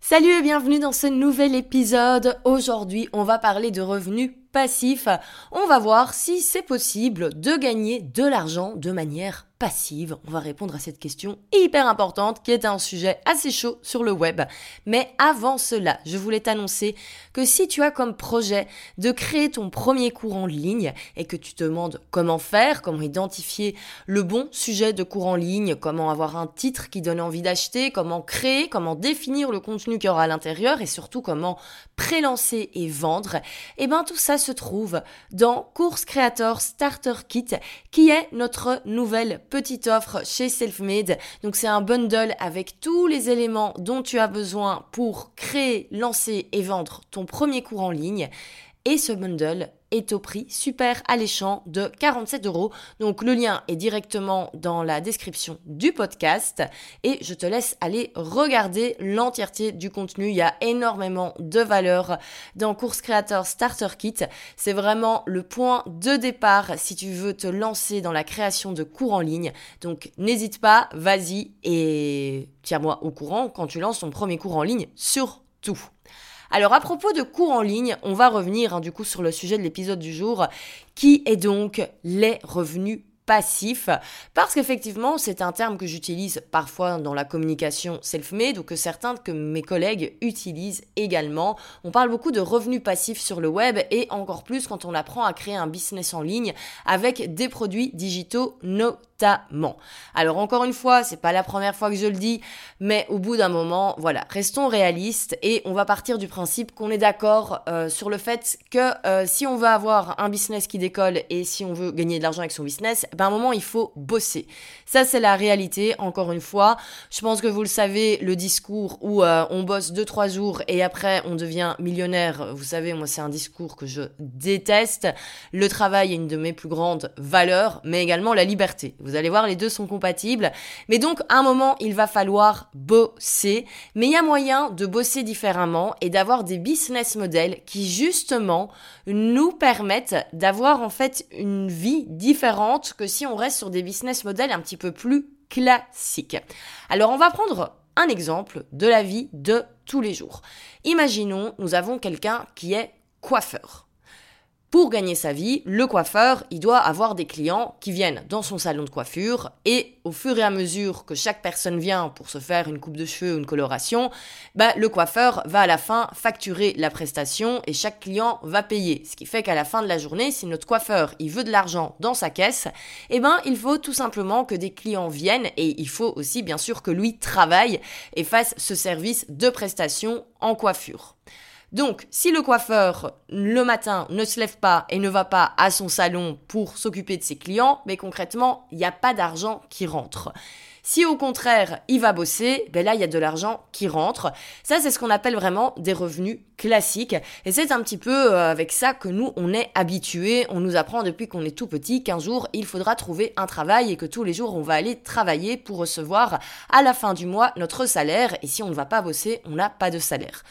Salut et bienvenue dans ce nouvel épisode. Aujourd'hui, on va parler de revenus passifs. On va voir si c'est possible de gagner de l'argent de manière passive On va répondre à cette question hyper importante qui est un sujet assez chaud sur le web. Mais avant cela, je voulais t'annoncer que si tu as comme projet de créer ton premier cours en ligne et que tu te demandes comment faire, comment identifier le bon sujet de cours en ligne, comment avoir un titre qui donne envie d'acheter, comment créer, comment définir le contenu qu'il y aura à l'intérieur et surtout comment prélancer et vendre, eh bien tout ça se trouve dans Course Creator Starter Kit qui est notre nouvelle petite offre chez Selfmade. Donc c'est un bundle avec tous les éléments dont tu as besoin pour créer, lancer et vendre ton premier cours en ligne. Et ce bundle est au prix super alléchant de 47 euros. Donc le lien est directement dans la description du podcast et je te laisse aller regarder l'entièreté du contenu. Il y a énormément de valeur dans Course Creator Starter Kit. C'est vraiment le point de départ si tu veux te lancer dans la création de cours en ligne. Donc n'hésite pas, vas-y et tiens-moi au courant quand tu lances ton premier cours en ligne, surtout. Alors à propos de cours en ligne, on va revenir hein, du coup sur le sujet de l'épisode du jour, qui est donc les revenus passifs. parce qu'effectivement c'est un terme que j'utilise parfois dans la communication self-made ou que certains de mes collègues utilisent également. On parle beaucoup de revenus passifs sur le web et encore plus quand on apprend à créer un business en ligne avec des produits digitaux alors encore une fois, c'est pas la première fois que je le dis, mais au bout d'un moment, voilà, restons réalistes et on va partir du principe qu'on est d'accord euh, sur le fait que euh, si on veut avoir un business qui décolle et si on veut gagner de l'argent avec son business, ben à un moment il faut bosser. Ça c'est la réalité. Encore une fois, je pense que vous le savez, le discours où euh, on bosse 2-3 jours et après on devient millionnaire. Vous savez, moi c'est un discours que je déteste. Le travail est une de mes plus grandes valeurs, mais également la liberté. Allez voir, les deux sont compatibles. Mais donc, à un moment, il va falloir bosser. Mais il y a moyen de bosser différemment et d'avoir des business models qui, justement, nous permettent d'avoir, en fait, une vie différente que si on reste sur des business models un petit peu plus classiques. Alors, on va prendre un exemple de la vie de tous les jours. Imaginons, nous avons quelqu'un qui est coiffeur. Pour gagner sa vie, le coiffeur, il doit avoir des clients qui viennent dans son salon de coiffure et au fur et à mesure que chaque personne vient pour se faire une coupe de cheveux ou une coloration, bah, le coiffeur va à la fin facturer la prestation et chaque client va payer. Ce qui fait qu'à la fin de la journée, si notre coiffeur, il veut de l'argent dans sa caisse, eh ben, il faut tout simplement que des clients viennent et il faut aussi bien sûr que lui travaille et fasse ce service de prestation en coiffure. Donc, si le coiffeur, le matin, ne se lève pas et ne va pas à son salon pour s'occuper de ses clients, mais concrètement, il n'y a pas d'argent qui rentre. Si au contraire, il va bosser, ben là, il y a de l'argent qui rentre. Ça, c'est ce qu'on appelle vraiment des revenus classiques. Et c'est un petit peu euh, avec ça que nous, on est habitués. On nous apprend depuis qu'on est tout petit qu'un jour, il faudra trouver un travail et que tous les jours, on va aller travailler pour recevoir à la fin du mois notre salaire. Et si on ne va pas bosser, on n'a pas de salaire.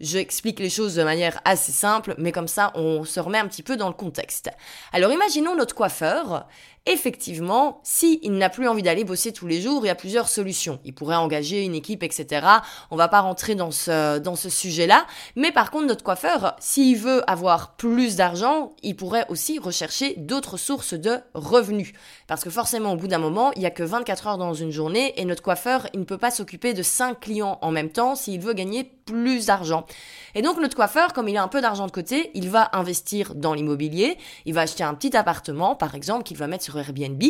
J'explique les choses de manière assez simple, mais comme ça, on se remet un petit peu dans le contexte. Alors imaginons notre coiffeur. Effectivement, s'il il n'a plus envie d'aller bosser tous les jours, il y a plusieurs solutions. Il pourrait engager une équipe, etc. On va pas rentrer dans ce, dans ce sujet-là. Mais par contre, notre coiffeur, s'il veut avoir plus d'argent, il pourrait aussi rechercher d'autres sources de revenus. Parce que forcément, au bout d'un moment, il y a que 24 heures dans une journée et notre coiffeur, il ne peut pas s'occuper de 5 clients en même temps s'il veut gagner plus d'argent. Et donc notre coiffeur, comme il a un peu d'argent de côté, il va investir dans l'immobilier, il va acheter un petit appartement, par exemple, qu'il va mettre Airbnb.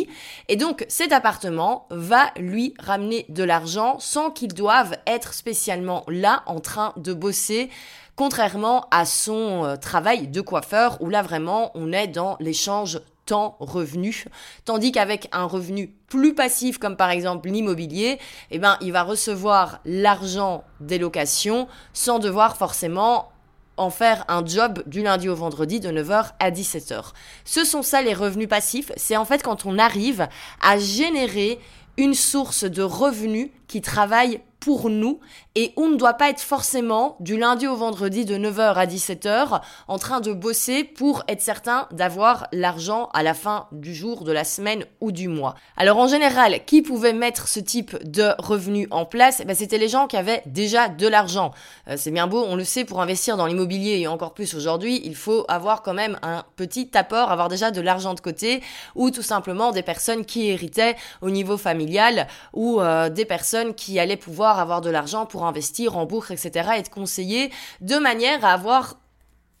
Et donc cet appartement va lui ramener de l'argent sans qu'il doive être spécialement là en train de bosser contrairement à son euh, travail de coiffeur où là vraiment on est dans l'échange temps revenu tandis qu'avec un revenu plus passif comme par exemple l'immobilier eh ben il va recevoir l'argent des locations sans devoir forcément en faire un job du lundi au vendredi de 9h à 17h. Ce sont ça les revenus passifs, c'est en fait quand on arrive à générer une source de revenus qui travaille pour nous et on ne doit pas être forcément du lundi au vendredi de 9h à 17h en train de bosser pour être certain d'avoir l'argent à la fin du jour, de la semaine ou du mois. Alors en général, qui pouvait mettre ce type de revenus en place? Eh ben, C'était les gens qui avaient déjà de l'argent. Euh, c'est bien beau, on le sait, pour investir dans l'immobilier et encore plus aujourd'hui, il faut avoir quand même un petit apport, avoir déjà de l'argent de côté ou tout simplement des personnes qui héritaient au niveau familial ou euh, des personnes qui allaient pouvoir avoir de l'argent pour investir en bourse, etc., être conseillé de manière à avoir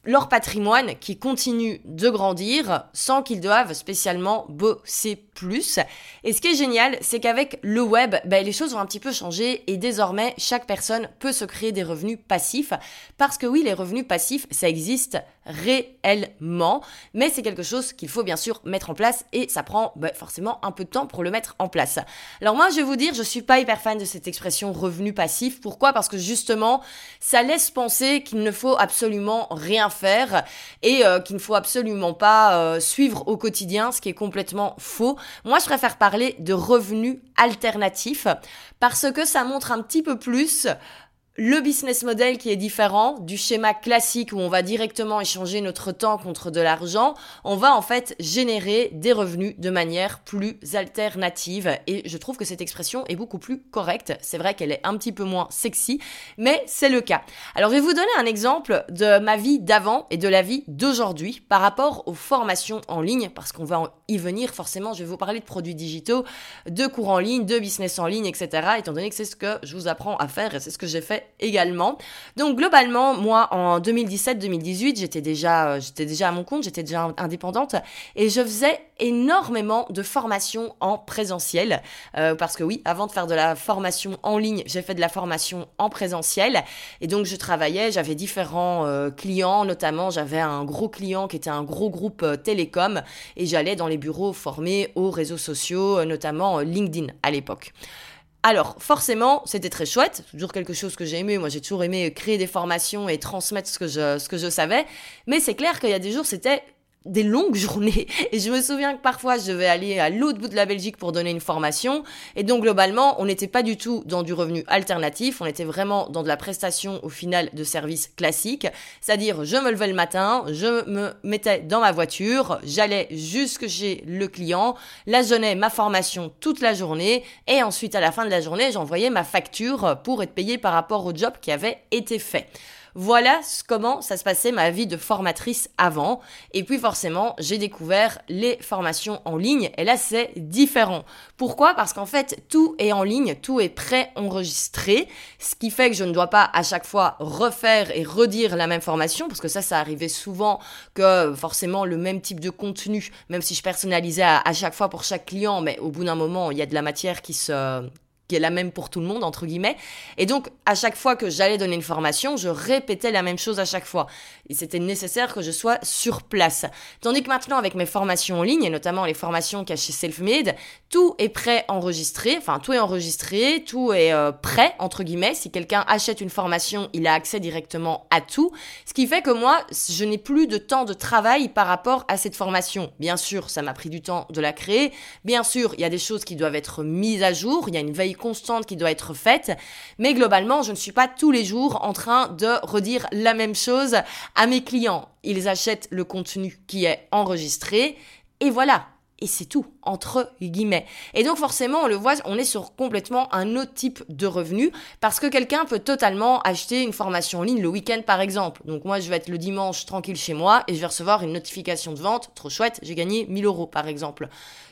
leur patrimoine qui continue de grandir sans qu'ils doivent spécialement bosser plus. Et ce qui est génial, c'est qu'avec le web, ben, les choses ont un petit peu changé et désormais, chaque personne peut se créer des revenus passifs. Parce que oui, les revenus passifs, ça existe réellement, mais c'est quelque chose qu'il faut bien sûr mettre en place et ça prend ben, forcément un peu de temps pour le mettre en place. Alors moi, je vais vous dire, je suis pas hyper fan de cette expression revenu passif. Pourquoi? Parce que justement, ça laisse penser qu'il ne faut absolument rien faire et euh, qu'il ne faut absolument pas euh, suivre au quotidien, ce qui est complètement faux. Moi, je préfère parler de revenus alternatifs parce que ça montre un petit peu plus le business model qui est différent du schéma classique où on va directement échanger notre temps contre de l'argent, on va en fait générer des revenus de manière plus alternative. Et je trouve que cette expression est beaucoup plus correcte. C'est vrai qu'elle est un petit peu moins sexy, mais c'est le cas. Alors je vais vous donner un exemple de ma vie d'avant et de la vie d'aujourd'hui par rapport aux formations en ligne, parce qu'on va y venir forcément. Je vais vous parler de produits digitaux, de cours en ligne, de business en ligne, etc. Étant donné que c'est ce que je vous apprends à faire et c'est ce que j'ai fait également. Donc globalement, moi en 2017-2018, j'étais déjà, euh, j'étais déjà à mon compte, j'étais déjà indépendante et je faisais énormément de formations en présentiel euh, parce que oui, avant de faire de la formation en ligne, j'ai fait de la formation en présentiel et donc je travaillais, j'avais différents euh, clients, notamment j'avais un gros client qui était un gros groupe télécom et j'allais dans les bureaux formés aux réseaux sociaux, notamment LinkedIn à l'époque. Alors, forcément, c'était très chouette, toujours quelque chose que j'ai aimé. Moi, j'ai toujours aimé créer des formations et transmettre ce que je, ce que je savais. Mais c'est clair qu'il y a des jours, c'était des longues journées. Et je me souviens que parfois, je devais aller à l'autre bout de la Belgique pour donner une formation. Et donc, globalement, on n'était pas du tout dans du revenu alternatif. On était vraiment dans de la prestation au final de services classiques. C'est-à-dire, je me levais le matin, je me mettais dans ma voiture, j'allais jusque chez le client, je donnais ma formation toute la journée. Et ensuite, à la fin de la journée, j'envoyais ma facture pour être payé par rapport au job qui avait été fait. Voilà comment ça se passait ma vie de formatrice avant. Et puis forcément, j'ai découvert les formations en ligne. Et là, c'est différent. Pourquoi? Parce qu'en fait, tout est en ligne, tout est pré-enregistré. Ce qui fait que je ne dois pas à chaque fois refaire et redire la même formation. Parce que ça, ça arrivait souvent que forcément le même type de contenu, même si je personnalisais à, à chaque fois pour chaque client, mais au bout d'un moment, il y a de la matière qui se qui est la même pour tout le monde, entre guillemets. Et donc, à chaque fois que j'allais donner une formation, je répétais la même chose à chaque fois. Et c'était nécessaire que je sois sur place. Tandis que maintenant, avec mes formations en ligne, et notamment les formations qu'il y a chez Selfmade, tout est prêt enregistré, enfin, tout est enregistré, tout est euh, prêt, entre guillemets. Si quelqu'un achète une formation, il a accès directement à tout. Ce qui fait que moi, je n'ai plus de temps de travail par rapport à cette formation. Bien sûr, ça m'a pris du temps de la créer. Bien sûr, il y a des choses qui doivent être mises à jour. Il y a une veille constante qui doit être faite. Mais globalement, je ne suis pas tous les jours en train de redire la même chose à mes clients. Ils achètent le contenu qui est enregistré et voilà. Et c'est tout. Entre guillemets. Et donc forcément, on le voit, on est sur complètement un autre type de revenu parce que quelqu'un peut totalement acheter une formation en ligne le week-end par exemple. Donc moi, je vais être le dimanche tranquille chez moi et je vais recevoir une notification de vente, trop chouette, j'ai gagné 1000 euros par exemple.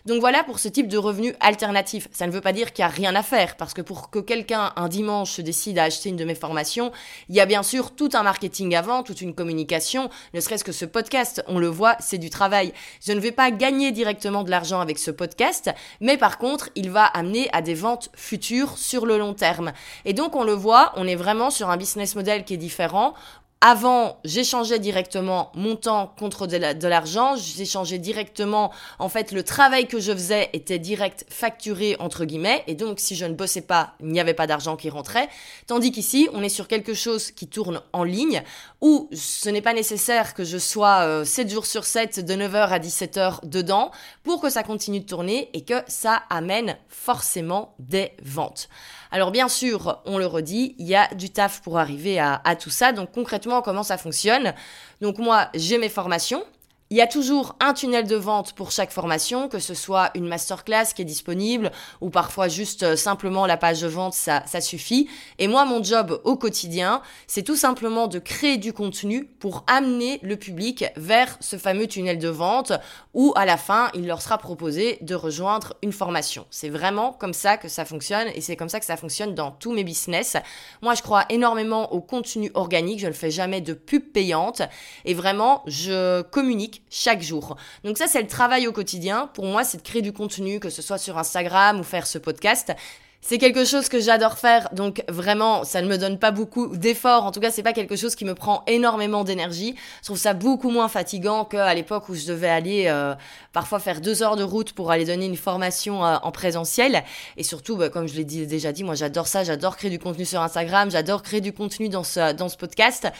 Donc voilà pour ce type de revenu alternatif. Ça ne veut pas dire qu'il n'y a rien à faire, parce que pour que quelqu'un un dimanche se décide à acheter une de mes formations, il y a bien sûr tout un marketing avant, toute une communication, ne serait-ce que ce podcast, on le voit, c'est du travail. Je ne vais pas gagner directement de l'argent avec ce podcast, mais par contre, il va amener à des ventes futures sur le long terme. Et donc on le voit, on est vraiment sur un business model qui est différent avant, j'échangeais directement mon temps contre de l'argent, j'échangeais directement, en fait, le travail que je faisais était direct facturé, entre guillemets, et donc si je ne bossais pas, il n'y avait pas d'argent qui rentrait, tandis qu'ici, on est sur quelque chose qui tourne en ligne, où ce n'est pas nécessaire que je sois 7 euh, jours sur 7, de 9h à 17h dedans, pour que ça continue de tourner et que ça amène forcément des ventes. Alors bien sûr, on le redit, il y a du taf pour arriver à, à tout ça. Donc concrètement, comment ça fonctionne. Donc moi, j'ai mes formations, il y a toujours un tunnel de vente pour chaque formation, que ce soit une masterclass qui est disponible ou parfois juste euh, simplement la page de vente, ça, ça suffit. Et moi, mon job au quotidien, c'est tout simplement de créer du contenu pour amener le public vers ce fameux tunnel de vente où à la fin, il leur sera proposé de rejoindre une formation. C'est vraiment comme ça que ça fonctionne et c'est comme ça que ça fonctionne dans tous mes business. Moi, je crois énormément au contenu organique, je ne fais jamais de pub payante et vraiment, je communique chaque jour. Donc ça, c'est le travail au quotidien. Pour moi, c'est de créer du contenu, que ce soit sur Instagram ou faire ce podcast. C'est quelque chose que j'adore faire, donc vraiment, ça ne me donne pas beaucoup d'efforts. En tout cas, c'est pas quelque chose qui me prend énormément d'énergie. Je trouve ça beaucoup moins fatigant qu'à l'époque où je devais aller euh, parfois faire deux heures de route pour aller donner une formation euh, en présentiel. Et surtout, bah, comme je l'ai déjà dit, moi j'adore ça, j'adore créer du contenu sur Instagram, j'adore créer du contenu dans ce, dans ce podcast.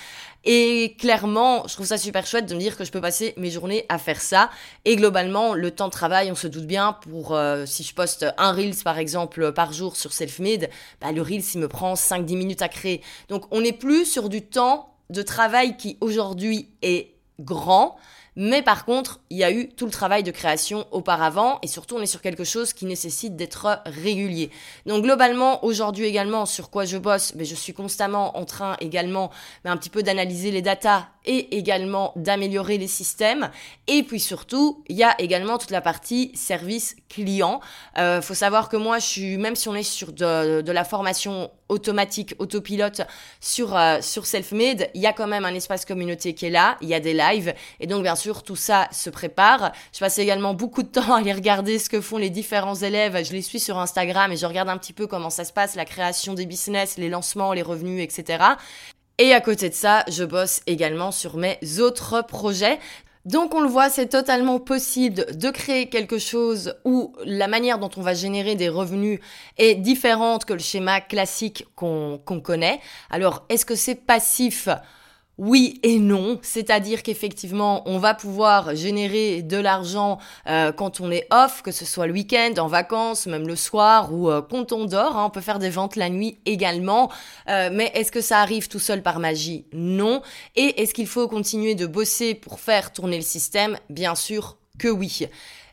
Et clairement, je trouve ça super chouette de me dire que je peux passer mes journées à faire ça. Et globalement, le temps de travail, on se doute bien, pour euh, si je poste un Reels par exemple par jour sur Selfmade, bah, le Reels il me prend 5-10 minutes à créer. Donc on n'est plus sur du temps de travail qui aujourd'hui est grand, mais par contre, il y a eu tout le travail de création auparavant et surtout on est sur quelque chose qui nécessite d'être régulier. Donc globalement, aujourd'hui également, sur quoi je bosse, mais je suis constamment en train également mais un petit peu d'analyser les datas et également d'améliorer les systèmes. Et puis surtout, il y a également toute la partie service client. Euh, faut savoir que moi, je suis, même si on est sur de, de la formation automatique, autopilote sur, euh, sur Selfmade, il y a quand même un espace communauté qui est là, il y a des lives, et donc bien sûr tout ça se prépare. Je passe également beaucoup de temps à aller regarder ce que font les différents élèves, je les suis sur Instagram et je regarde un petit peu comment ça se passe, la création des business, les lancements, les revenus, etc. Et à côté de ça, je bosse également sur mes autres projets. Donc on le voit, c'est totalement possible de créer quelque chose où la manière dont on va générer des revenus est différente que le schéma classique qu'on connaît. Alors est-ce que c'est passif? Oui et non, c'est-à-dire qu'effectivement, on va pouvoir générer de l'argent euh, quand on est off, que ce soit le week-end, en vacances, même le soir ou euh, quand on dort. Hein. on peut faire des ventes la nuit également. Euh, mais est-ce que ça arrive tout seul par magie? Non. Et est-ce qu'il faut continuer de bosser pour faire tourner le système? Bien sûr que oui.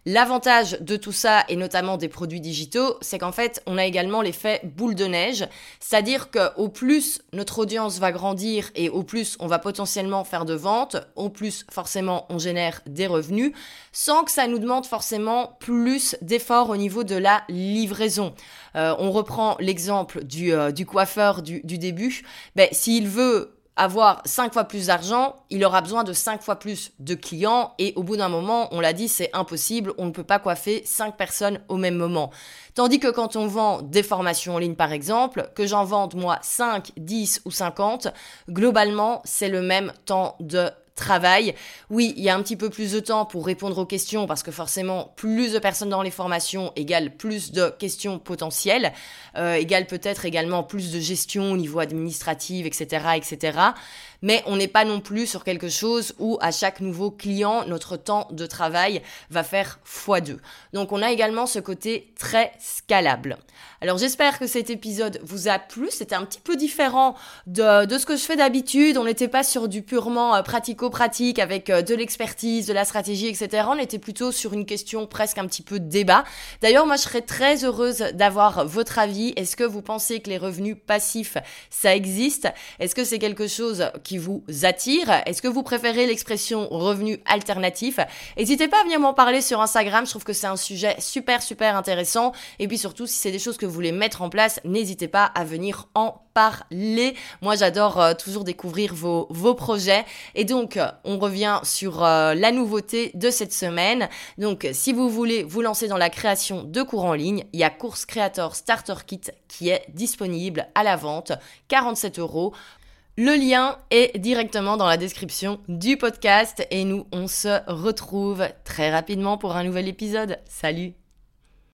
L'avantage de tout ça, et notamment des produits digitaux, c'est qu'en fait, on a également l'effet boule de neige, c'est-à-dire qu'au plus notre audience va grandir et au plus on va potentiellement faire de ventes, au plus forcément on génère des revenus, sans que ça nous demande forcément plus d'efforts au niveau de la livraison. Euh, on reprend l'exemple du, euh, du coiffeur du, du début. Ben, s'il veut avoir cinq fois plus d'argent, il aura besoin de cinq fois plus de clients et au bout d'un moment, on l'a dit, c'est impossible, on ne peut pas coiffer cinq personnes au même moment. Tandis que quand on vend des formations en ligne par exemple, que j'en vende moi 5, 10 ou 50, globalement, c'est le même temps de travail. Oui, il y a un petit peu plus de temps pour répondre aux questions parce que forcément, plus de personnes dans les formations égale plus de questions potentielles, euh, égale peut-être également plus de gestion au niveau administratif, etc., etc. mais on n'est pas non plus sur quelque chose où à chaque nouveau client, notre temps de travail va faire x2. Donc on a également ce côté très scalable. Alors j'espère que cet épisode vous a plu. C'était un petit peu différent de, de ce que je fais d'habitude. On n'était pas sur du purement euh, pratico-pratique avec euh, de l'expertise, de la stratégie, etc. On était plutôt sur une question presque un petit peu débat. D'ailleurs, moi je serais très heureuse d'avoir votre avis. Est-ce que vous pensez que les revenus passifs, ça existe? Est-ce que c'est quelque chose qui vous attire Est-ce que vous préférez l'expression revenu alternatif? N'hésitez pas à venir m'en parler sur Instagram. Je trouve que c'est un sujet super, super intéressant. Et puis surtout, si c'est des choses que vous voulez mettre en place, n'hésitez pas à venir en parler. Moi, j'adore euh, toujours découvrir vos, vos projets. Et donc, euh, on revient sur euh, la nouveauté de cette semaine. Donc, si vous voulez vous lancer dans la création de cours en ligne, il y a Course Creator Starter Kit qui est disponible à la vente, 47 euros. Le lien est directement dans la description du podcast et nous, on se retrouve très rapidement pour un nouvel épisode. Salut